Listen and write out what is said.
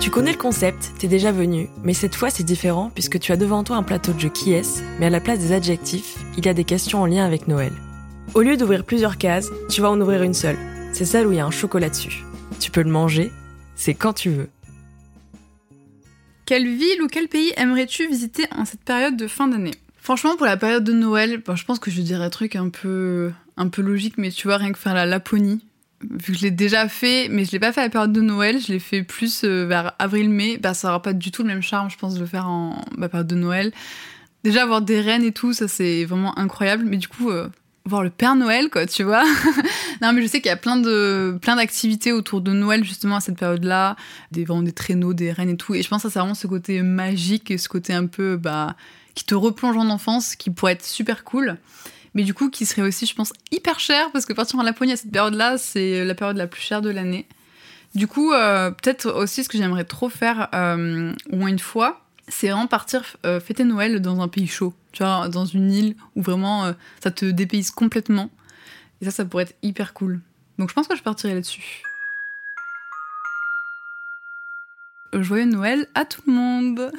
Tu connais le concept, t'es déjà venu, mais cette fois c'est différent puisque tu as devant toi un plateau de jeu qui est, mais à la place des adjectifs, il y a des questions en lien avec Noël. Au lieu d'ouvrir plusieurs cases, tu vas en ouvrir une seule. C'est celle où il y a un chocolat dessus. Tu peux le manger, c'est quand tu veux. Quelle ville ou quel pays aimerais-tu visiter en cette période de fin d'année? Franchement, pour la période de Noël, je pense que je dirais un truc un peu, un peu logique, mais tu vois, rien que faire la Laponie, vu que je l'ai déjà fait, mais je l'ai pas fait à la période de Noël, je l'ai fait plus euh, vers avril-mai, bah, ça aura pas du tout le même charme, je pense, de le faire en bah, période de Noël. Déjà, avoir des rennes et tout, ça c'est vraiment incroyable, mais du coup, euh, voir le Père Noël, quoi, tu vois. non, mais je sais qu'il y a plein plein d'activités autour de Noël justement à cette période-là, des vraiment des traîneaux, des rennes et tout. Et je pense que ça c'est vraiment ce côté magique et ce côté un peu bah qui te replonge en enfance, qui pourrait être super cool. Mais du coup, qui serait aussi, je pense, hyper cher parce que partir en Laponie à cette période-là, c'est la période la plus chère de l'année. Du coup, euh, peut-être aussi ce que j'aimerais trop faire euh, au moins une fois, c'est vraiment partir euh, fêter Noël dans un pays chaud, tu vois, dans une île où vraiment ça te dépayse complètement. Et ça, ça pourrait être hyper cool. Donc je pense que je partirai là-dessus. Joyeux Noël à tout le monde